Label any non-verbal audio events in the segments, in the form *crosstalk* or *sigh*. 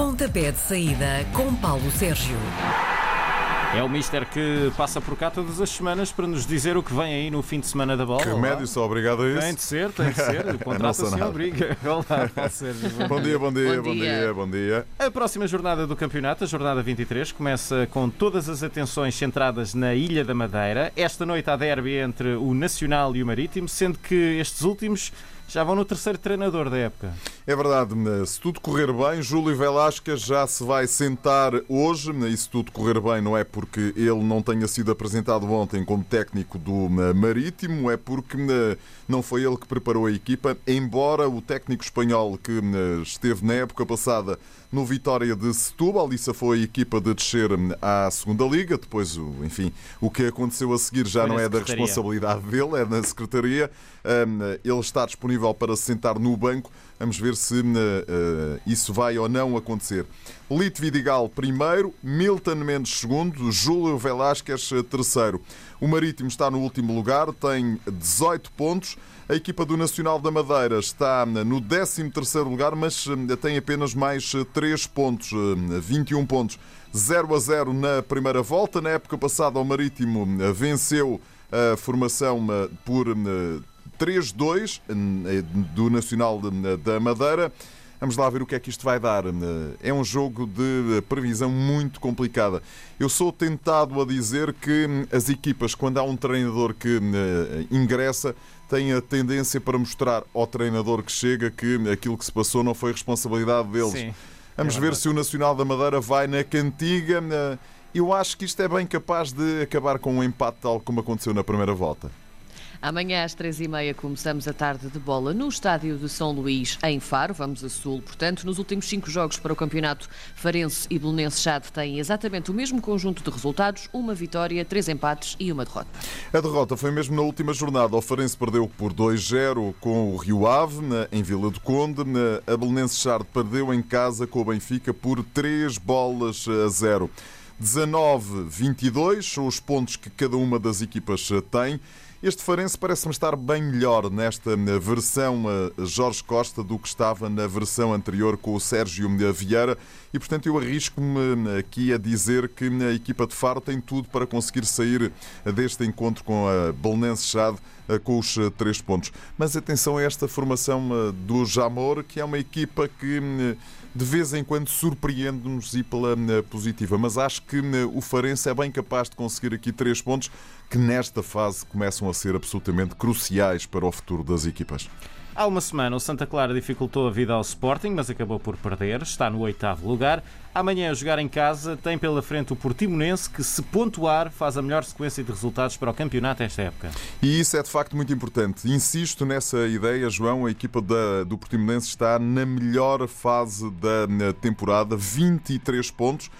Pontapé de saída com Paulo Sérgio. É o Mister que passa por cá todas as semanas para nos dizer o que vem aí no fim de semana da bola. Que remédio, só obrigado a isso. Tem de ser, tem de ser. *laughs* O contrato assim obriga. *laughs* Olá, Paulo Sérgio. Bom dia, bom dia, Bom bom dia. dia, bom dia. A próxima jornada do campeonato, a jornada 23, começa com todas as atenções centradas na Ilha da Madeira. Esta noite há derby entre o Nacional e o Marítimo, sendo que estes últimos já vão no terceiro treinador da época. É verdade, se tudo correr bem, Júlio Velasquez já se vai sentar hoje. E se tudo correr bem, não é porque ele não tenha sido apresentado ontem como técnico do Marítimo, é porque não foi ele que preparou a equipa. Embora o técnico espanhol que esteve na época passada no Vitória de Setúbal, isso foi a equipa de descer à segunda Liga. Depois, enfim, o que aconteceu a seguir já Foi não é da responsabilidade dele, é na Secretaria. Ele está disponível para se sentar no banco. Vamos ver se uh, uh, isso vai ou não acontecer. Lito Vidigal primeiro, Milton Mendes segundo, Júlio Velasquez eh, terceiro. O Marítimo está no último lugar, tem 18 pontos. A equipa do Nacional da Madeira está no 13º lugar, mas eh, tem apenas mais 3 pontos, eh, 21 pontos. 0 a 0 na primeira volta. Na época passada, o Marítimo eh, venceu a formação eh, por eh, 3-2 eh, do Nacional da Madeira. Vamos lá ver o que é que isto vai dar. É um jogo de previsão muito complicada. Eu sou tentado a dizer que as equipas, quando há um treinador que eh, ingressa, têm a tendência para mostrar ao treinador que chega que aquilo que se passou não foi responsabilidade deles. Sim. Vamos é ver se o Nacional da Madeira vai na cantiga. Eh, Eu acho que isto é bem capaz de acabar com um empate tal como aconteceu na primeira volta. Amanhã às três e meia começamos a tarde de bola no estádio de São Luís, em Faro. Vamos a Sul. Portanto, nos últimos cinco jogos para o campeonato, Farense e Belenenses Chade têm exatamente o mesmo conjunto de resultados: uma vitória, três empates e uma derrota. A derrota foi mesmo na última jornada. O Farense perdeu por 2-0 com o Rio Ave, em Vila do Conde. A Belenense Chard perdeu em casa com o Benfica por 3 bolas a 0. 19-22 são os pontos que cada uma das equipas eh, tem. Este Farense parece-me estar bem melhor nesta eh, versão eh, Jorge Costa do que estava na versão anterior com o Sérgio Vieira e, portanto, eu arrisco-me eh, aqui a dizer que a equipa de Faro tem tudo para conseguir sair deste encontro com a Belenense Chade com os três pontos. Mas atenção a esta formação do Jamor, que é uma equipa que de vez em quando surpreende-nos e pela eh, positiva. Mas acho que eh, o Farense é bem capaz de conseguir aqui três pontos que nesta fase começam a ser absolutamente cruciais para o futuro das equipas. Há uma semana o Santa Clara dificultou a vida ao Sporting, mas acabou por perder. Está no oitavo lugar. Amanhã, a jogar em casa, tem pela frente o Portimonense, que, se pontuar, faz a melhor sequência de resultados para o campeonato esta época. E isso é de facto muito importante. Insisto nessa ideia, João. A equipa da- do Portimonense está na melhor fase da temporada, 23 pontos.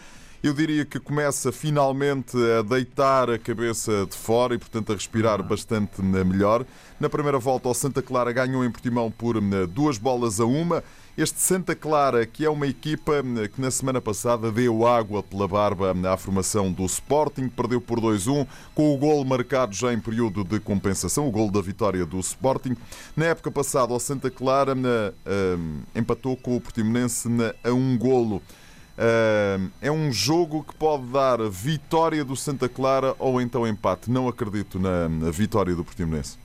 Eu diria que começa finalmente a deitar a cabeça de fora e, portanto, a respirar bastante na melhor. Na primeira volta, o Santa Clara ganhou em Portimão por eh, duas bolas a uma. Este Santa Clara, que é uma equipa eh, que na semana passada deu água pela barba à formação do Sporting, perdeu por 2-1, com o gol marcado já em período de compensação, o gol da vitória do Sporting. Na época passada, o Santa Clara eh, eh, empatou com o Portimonense a um golo. Ah, é um jogo que pode dar vitória do Santa Clara ou então empate. Não acredito na, na vitória do Portimonense.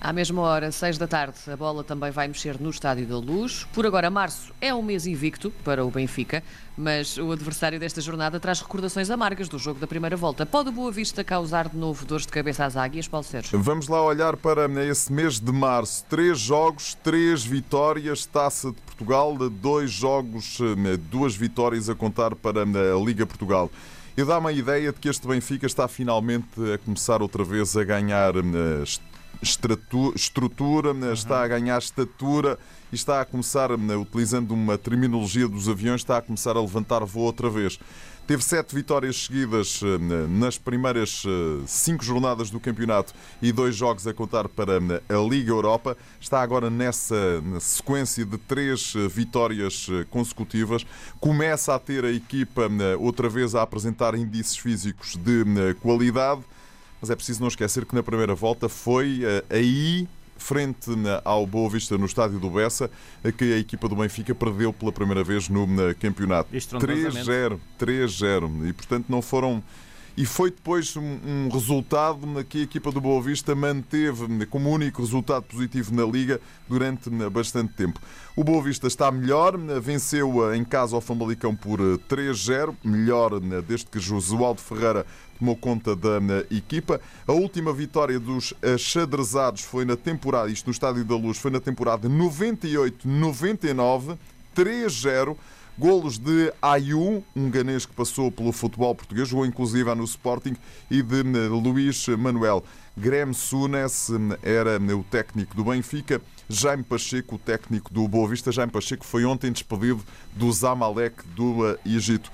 À mesma hora, seis da tarde, a bola também vai mexer no Estádio da Luz. Por agora, março é um mês invicto para o Benfica, mas o adversário desta jornada traz recordações amargas do jogo da primeira volta. Pode o Boa Vista causar de novo dores de cabeça às águias, Paulo Sérgio? Vamos lá olhar para esse mês de março. Três jogos, três vitórias, Taça de Portugal, dois jogos, eh, duas vitórias a contar para a Liga Portugal. Eu dá-me a ideia de que este Benfica está finalmente a começar outra vez a ganhar eh, estrutura, eh, está a ganhar estatura e está a começar, eh, utilizando uma terminologia dos aviões, está a começar a levantar voo outra vez. Teve sete vitórias seguidas eh, nas primeiras eh, cinco jornadas do campeonato e dois jogos a contar para a Liga Europa. Está agora nessa sequência de três eh, vitórias eh, consecutivas. Começa a ter a equipa outra vez a apresentar índices físicos de qualidade. Mas é preciso não esquecer que na primeira volta foi eh, aí frente ao Boa Vista no estádio do Bessa, que a equipa do Benfica perdeu pela primeira vez no campeonato. 3-0, 3-0. E portanto não foram e foi depois um, um, resultado que a equipa do Boa Vista manteve como único resultado positivo na Liga durante bastante tempo. O Boa Vista está melhor, venceu em casa ao Famalicão por 3-0, melhor desde que Josualdo Ferreira tomou conta da equipa. A última vitória dos xadrezados foi na temporada, isto no Estádio da Luz, foi na temporada 98-99, 3-0. Golos de Ayu, um ganês que passou pelo futebol português, jogou inclusive no Sporting, e de eh, Luís Manuel. Graham Sunes eh, era eh, o técnico do Benfica, Jaime Pacheco, o técnico do Boa Vista. Jaime Pacheco foi ontem despedido do Zamalek do Egito.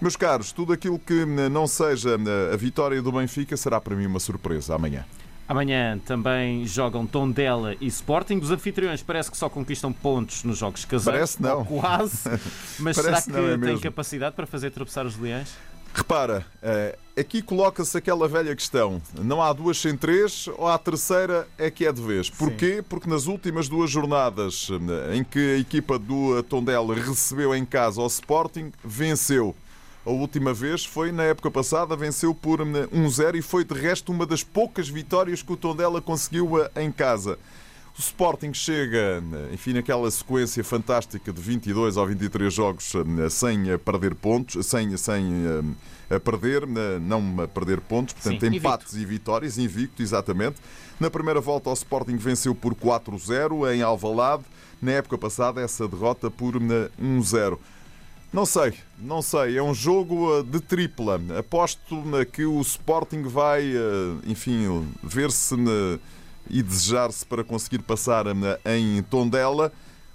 Meus caros, tudo aquilo que não seja a vitória do Benfica será para mim uma surpresa amanhã. Amanhã também jogam Tondela e Sporting. Os anfitriões parece que só conquistam pontos nos jogos caseiros. Parece não. Quase. *laughs* Mas será que é têm capacidade para fazer tropeçar os leões? Repara, eh, aqui coloca-se aquela velha questão: não há duas sem três, ou a terceira é que é de vez. Porquê? Sim. Porque nas últimas duas jornadas eh, em que a equipa do Tondela recebeu em casa o Sporting, venceu. A última vez foi na época passada, venceu por 1-0 e foi de resto uma das poucas vitórias que o Tondela conseguiu eh, em casa. O Sporting chega, eh, enfim, naquela sequência fantástica de 22 ou 23 jogos eh, sem perder pontos, sem, sem perder, não perder pontos, portanto, Sim, empates invicto. e vitórias, invicto, exatamente. Na primeira volta, o Sporting venceu por 4-0 em Alvalade. Na época passada, essa derrota por 1-0. Não sei, não sei. É um jogo eh, de tripla. Aposto que o Sporting vai, eh, enfim, ver-se e desejar-se para conseguir passar em Tondela.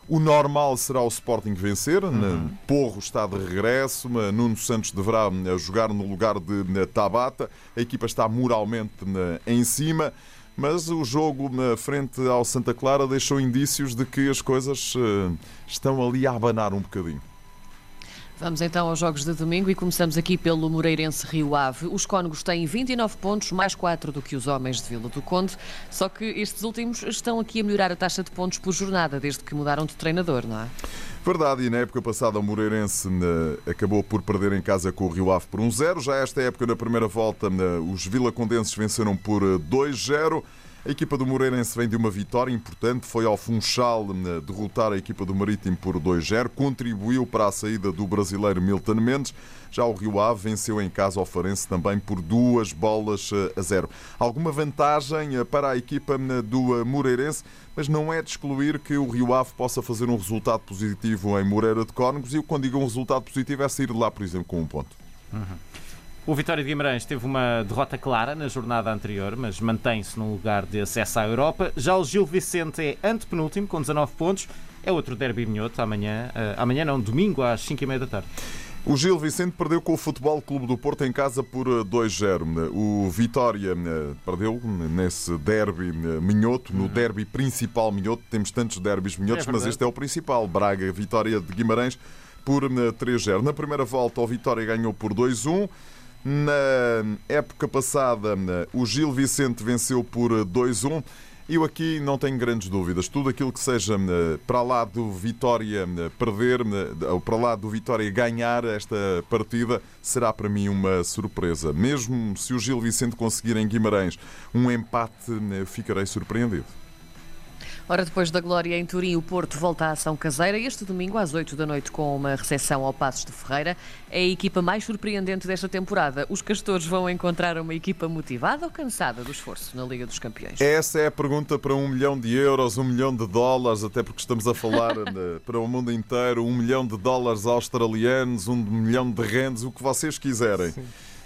O normal será o Sporting vencer. Uhum. Porro está de regresso. Nuno Santos deverá jogar no lugar de Tabata. A equipa está moralmente em cima. Mas o jogo na frente ao Santa Clara deixou indícios de que as coisas eh, estão ali a abanar um bocadinho. Vamos então aos jogos de domingo e começamos aqui pelo Moreirense Rio Ave. Os cónegos têm 29 pontos, mais 4 do que os homens de Vila do Conde, só que estes últimos estão aqui a melhorar a taxa de pontos por jornada, desde que mudaram de treinador, não é? Verdade, e na época passada o Moreirense eh, acabou por perder em casa com o Rio Ave por 1-0. Já esta época, na primeira volta, eh, os Vila Condenses venceram por 2-0. A equipa do Moreirense vem de uma vitória importante, foi ao Funchal eh, derrotar a equipa do Marítimo por 2-0, contribuiu para a saída do brasileiro Milton Mendes. Já o Rio Ave venceu em casa ao Farense também por duas bolas eh, a zero. Alguma vantagem eh, para a equipa do Moreirense, mas não é de excluir que o Rio Ave possa fazer um resultado positivo em Moreira de Cónegos e quando digo um resultado positivo é sair de lá, por exemplo, com um ponto. Uhum. O Vitória de Guimarães teve uma derrota clara na jornada anterior, mas mantém-se no lugar de acesso à Europa. Já o Gil Vicente é antepenúltimo, com 19 pontos. É outro derby minhoto amanhã, uh, amanhã não, domingo às 5h30 da tarde. O Gil Vicente perdeu com o Futebol Clube do Porto em casa por 2-0. Eh, o Vitória eh, perdeu nesse derby minhoto, no uhum. derby principal minhoto. Temos tantos derbys minhotos, é mas este é o principal. Braga, Vitória de Guimarães por 3-0. Na primeira volta, o Vitória ganhou por 2-1. Na época passada, o Gil Vicente venceu por 2-1. Eu aqui não tenho grandes dúvidas. Tudo aquilo que seja eh, para lá do Vitória eh, perder, eh, ou para lá do Vitória ganhar esta partida, será para mim uma surpresa. Mesmo se o Gil Vicente conseguir em Guimarães um empate, ficarei surpreendido. Ora, depois da glória em Turim, o Porto volta à ação caseira este domingo às 8 da noite com uma recepção ao Passos de Ferreira. É a equipa mais surpreendente desta temporada. Os castores vão encontrar uma equipa motivada ou cansada do esforço na Liga dos Campeões? Essa é a pergunta para um milhão de euros, um milhão de dólares, até porque estamos a falar *laughs* para o mundo inteiro, um milhão de dólares australianos, um milhão de rendes, o que vocês quiserem. Sim.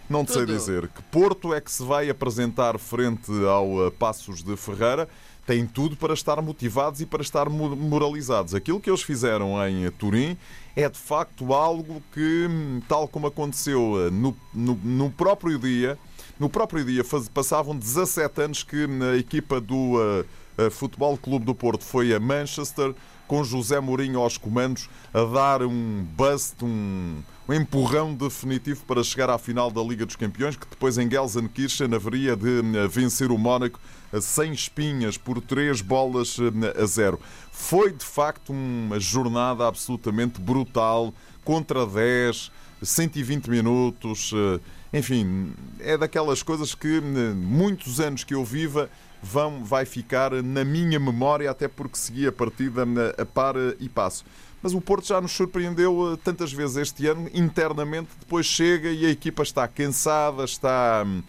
Não te sei dizer. Que Porto é que se vai apresentar frente ao eh, Passos de Ferreira? Têm tudo para estar motivados e para estar moralizados. Aquilo que eles fizeram em Turim é de facto algo que, tal como aconteceu eh, no, no, no próprio dia, no próprio dia faz, passavam 17 anos que a equipa do uh, Futebol Clube do Porto foi a Manchester com José Mourinho aos comandos, a dar um bust, um, um empurrão definitivo para chegar à final da Liga dos Campeões, que depois em Gelsenkirchen haveria de eh, vencer o Mónaco sem espinhas por três bolas eh, a zero. Foi de facto uma jornada absolutamente brutal, contra 10, 120 minutos. Eh, enfim, é daquelas coisas que muitos anos que eu viva vão, vai ficar na minha memória, até porque segui a partida a par e passo. Mas o Porto já nos surpreendeu eh, tantas vezes este ano, internamente, depois chega e a equipa está cansada, está hum,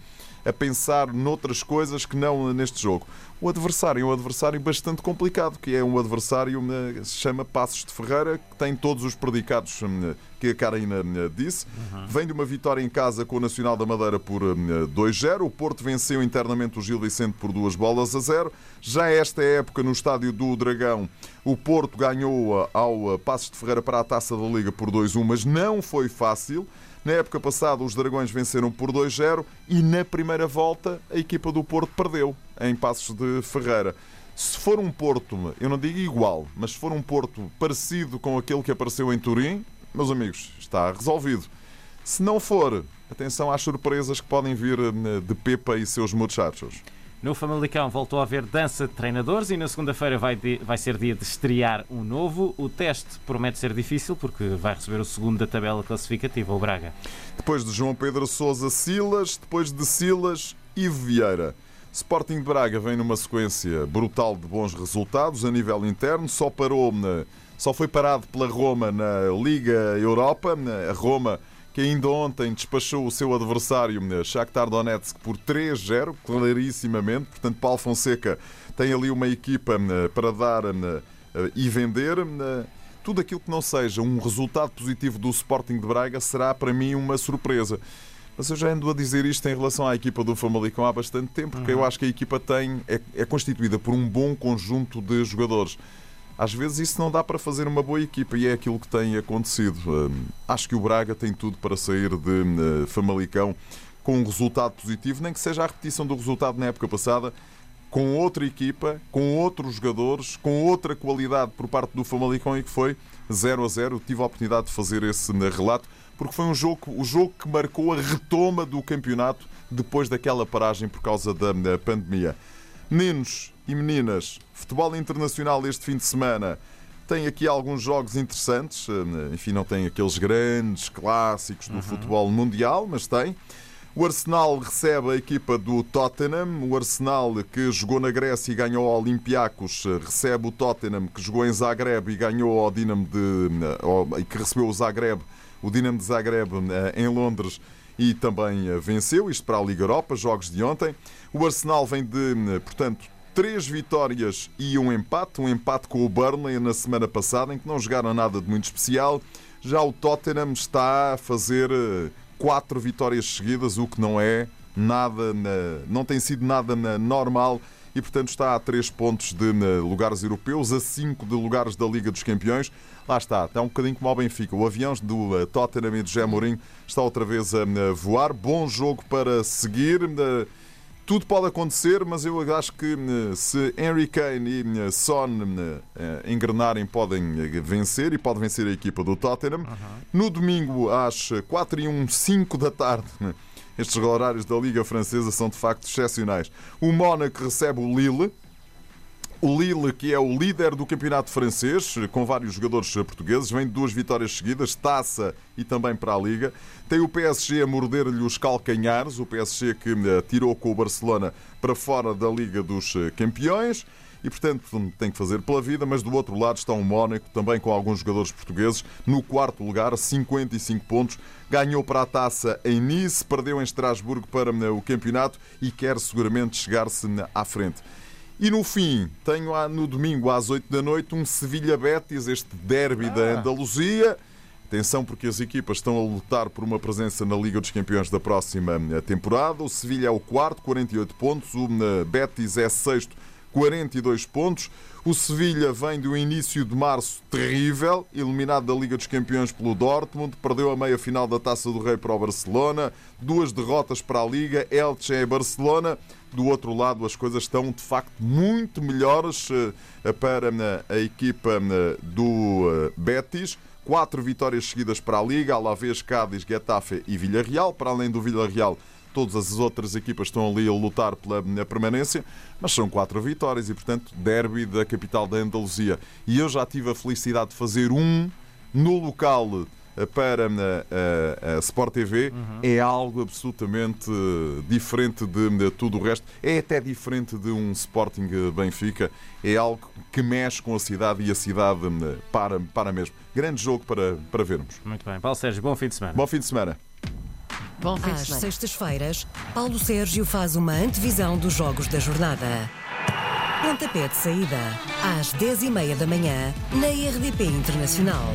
a pensar noutras coisas que não neste jogo. O adversário é um adversário bastante complicado, que é um adversário que se chama Passos de Ferreira, que tem todos os predicados hum, que a Karina hum, disse. Uhum. Vem de uma vitória em casa com o Nacional da Madeira por 2-0. O Porto venceu internamente o Gil Vicente por duas bolas a zero. Já esta época, no estádio do Dragão, o Porto ganhou ao Passos de Ferreira para a Taça da Liga por 2-1, mas não foi fácil. Na época passada, os Dragões venceram por 2-0 e na primeira volta a equipa do Porto perdeu em Passos de Ferreira. Se for um Porto, eu não digo igual, mas se for um Porto parecido com aquele que apareceu em Turim, meus amigos, está resolvido. Se não for, atenção às surpresas que podem vir eh, de Pepa e seus muchachos. No Famalicão voltou a haver dança de treinadores e na segunda-feira vai, vai ser dia de estrear um novo. O teste promete ser difícil porque vai receber o segundo da tabela classificativa, o Braga. Depois de João Pedro Sousa Silas, depois de Silas, Ivo Vieira. Sporting de Braga vem numa sequência brutal de bons resultados a nível interno, só parou na, só foi parado pela Roma na Liga Europa. A Roma que ainda ontem despachou o seu adversário Shakhtar Donetsk por 3-0, clarissimamente. Portanto, Paulo Fonseca tem ali uma equipa para dar e vender. Tudo aquilo que não seja um resultado positivo do Sporting de Braga será para mim uma surpresa. Mas eu já ando a dizer isto em relação à equipa do Famalicão há bastante tempo, porque uhum. eu acho que a equipa tem, é, é constituída por um bom conjunto de jogadores. Às vezes isso não dá para fazer uma boa equipa e é aquilo que tem acontecido. Hum, acho que o Braga tem tudo para sair de hum, Famalicão com um resultado positivo, nem que seja a repetição do resultado na época passada, com outra equipa, com outros jogadores, com outra qualidade por parte do Famalicão e que foi 0 a 0. Tive a oportunidade de fazer esse hum, relato porque foi um jogo, o jogo que marcou a retoma do campeonato depois daquela paragem por causa da pandemia. Meninos e meninas, futebol internacional este fim de semana tem aqui alguns jogos interessantes. Eh, enfim, não tem aqueles grandes clássicos do uhum. futebol mundial, mas tem. O Arsenal recebe a equipa do Tottenham. O Arsenal, que jogou na Grécia e ganhou ao Olympiacos, eh, recebe o Tottenham, que jogou em Zagreb e ganhou ao Dinamo de. Eh, e que recebeu o Zagreb, o Dinamo de Zagreb em Londres e também venceu. Isto para a Liga Europa, jogos de ontem. O Arsenal vem de, portanto, três vitórias e um empate. Um empate com o Burnley na semana passada, em que não jogaram nada de muito especial. Já o Tottenham está a fazer eh, quatro vitórias seguidas, o que não é nada, não tem sido nada normal e, portanto, está a três pontos de lugares europeus, a cinco de lugares da Liga dos Campeões. Lá está, está um bocadinho como o Benfica. O avião do eh, Tottenham e do José Mourinho está outra vez a voar. Bom jogo para seguir. Tudo pode acontecer, mas eu acho que eh, se Henry Kane e eh, Son eh, engrenarem, podem vencer e pode vencer a equipa do Tottenham. No domingo, às 4 e 1, 5 da tarde, *laughs* estes horários da Liga Francesa são de facto excepcionais. O Mónaco recebe o Lille. O Lille, que é o líder do campeonato francês, com vários jogadores portugueses, vem de duas vitórias seguidas, taça e também para a Liga. Tem o PSG a morder-lhe os calcanhares, o PSG que eh, tirou com o Barcelona para fora da Liga dos eh, Campeões e, portanto, tem que fazer pela vida. Mas do outro lado está o Mónaco, também com alguns jogadores portugueses, no quarto lugar, 55 pontos. Ganhou para a taça em Nice, perdeu em Estrasburgo para eh, o campeonato e quer seguramente chegar-se à frente. E no fim, tenho no domingo às 8 da noite um Sevilha-Betis, este derby ah. da Andaluzia. Atenção porque as equipas estão a lutar por uma presença na Liga dos Campeões da próxima eh, temporada. O Sevilha é o quarto, 48 pontos. O Betis é sexto, 42 pontos. O Sevilha vem do início de março terrível, eliminado da Liga dos Campeões pelo Dortmund, perdeu a meia-final da Taça do Rei para o Barcelona, duas derrotas para a Liga, Elche e Barcelona. Do outro lado, as coisas estão de facto muito melhores eh, para eh, a equipa eh, do Betis. Quatro vitórias seguidas para a Liga, Alavés, Cádiz, Getafe e Villarreal. Para além do Villarreal, todas as outras equipas estão ali a lutar pela permanência, mas são quatro vitórias e, portanto, derby da capital da Andaluzia. E eu já tive a felicidade de fazer um no local para a, a, a Sport TV uhum. é algo absolutamente diferente de, de, tudo o resto. É até diferente de um Sporting Benfica. É algo que mexe com a cidade e a cidade para, para mesmo. Grande jogo para, para vermos. Muito bem. Paulo Sérgio, bom fim de semana. Bom fim de semana. Bom fim. Às sextas-feiras, Paulo Sérgio faz uma antevisão dos jogos da jornada. Pontapé de saída, às 10h30 da manhã, na RDP Internacional.